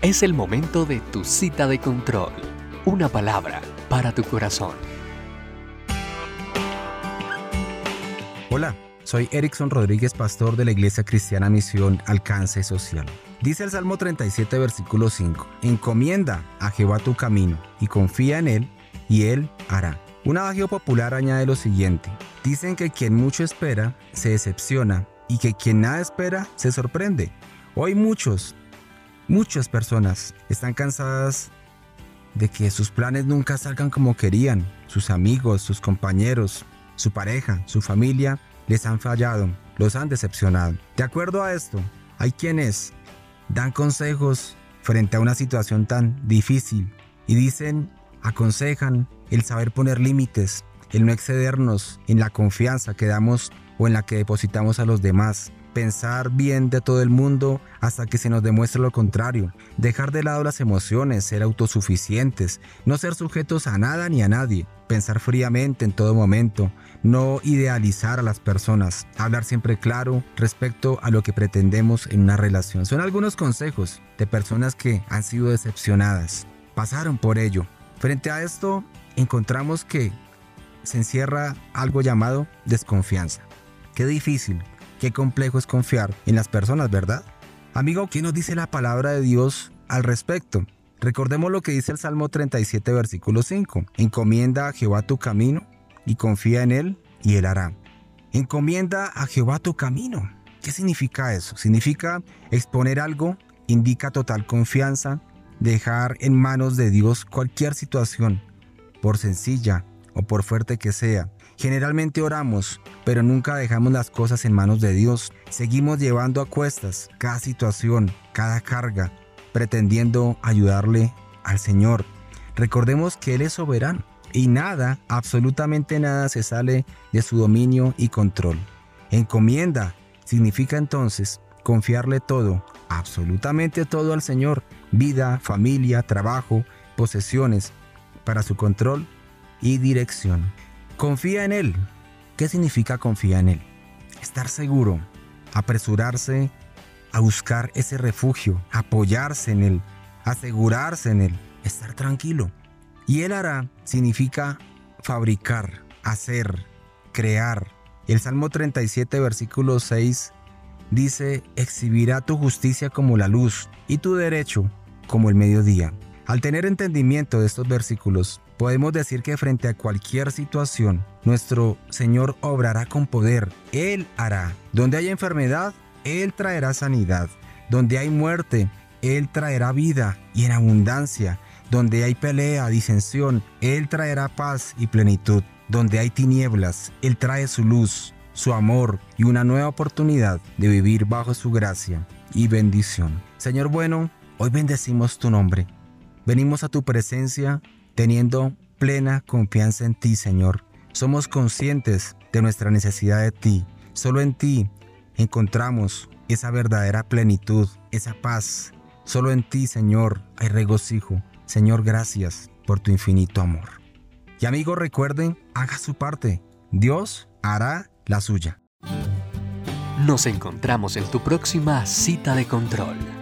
Es el momento de tu cita de control. Una palabra para tu corazón. Hola, soy Erickson Rodríguez, pastor de la Iglesia Cristiana Misión Alcance Social. Dice el Salmo 37, versículo 5, Encomienda a Jehová tu camino y confía en Él, y Él hará. Un adagio popular añade lo siguiente, dicen que quien mucho espera se decepciona y que quien nada espera se sorprende. Hoy muchos, muchas personas están cansadas de que sus planes nunca salgan como querían, sus amigos, sus compañeros, su pareja, su familia, les han fallado, los han decepcionado. De acuerdo a esto, hay quienes dan consejos frente a una situación tan difícil y dicen, aconsejan el saber poner límites, el no excedernos en la confianza que damos o en la que depositamos a los demás, pensar bien de todo el mundo hasta que se nos demuestre lo contrario, dejar de lado las emociones, ser autosuficientes, no ser sujetos a nada ni a nadie, pensar fríamente en todo momento, no idealizar a las personas, hablar siempre claro respecto a lo que pretendemos en una relación. Son algunos consejos de personas que han sido decepcionadas, pasaron por ello. Frente a esto, encontramos que se encierra algo llamado desconfianza. Qué difícil Qué complejo es confiar en las personas, ¿verdad? Amigo, ¿qué nos dice la palabra de Dios al respecto? Recordemos lo que dice el Salmo 37, versículo 5. Encomienda a Jehová tu camino y confía en Él y Él hará. Encomienda a Jehová tu camino. ¿Qué significa eso? Significa exponer algo, indica total confianza, dejar en manos de Dios cualquier situación, por sencilla o por fuerte que sea, Generalmente oramos, pero nunca dejamos las cosas en manos de Dios. Seguimos llevando a cuestas cada situación, cada carga, pretendiendo ayudarle al Señor. Recordemos que Él es soberano y nada, absolutamente nada se sale de su dominio y control. Encomienda significa entonces confiarle todo, absolutamente todo al Señor, vida, familia, trabajo, posesiones, para su control y dirección. Confía en Él. ¿Qué significa confía en Él? Estar seguro, apresurarse a buscar ese refugio, apoyarse en Él, asegurarse en Él, estar tranquilo. Y Él hará significa fabricar, hacer, crear. El Salmo 37, versículo 6 dice, exhibirá tu justicia como la luz y tu derecho como el mediodía. Al tener entendimiento de estos versículos, Podemos decir que frente a cualquier situación, nuestro Señor obrará con poder. Él hará. Donde hay enfermedad, Él traerá sanidad. Donde hay muerte, Él traerá vida y en abundancia. Donde hay pelea, disensión, Él traerá paz y plenitud. Donde hay tinieblas, Él trae su luz, su amor y una nueva oportunidad de vivir bajo su gracia y bendición. Señor bueno, hoy bendecimos tu nombre. Venimos a tu presencia teniendo plena confianza en ti, Señor. Somos conscientes de nuestra necesidad de ti. Solo en ti encontramos esa verdadera plenitud, esa paz. Solo en ti, Señor, hay regocijo. Señor, gracias por tu infinito amor. Y amigos, recuerden, haga su parte. Dios hará la suya. Nos encontramos en tu próxima cita de control.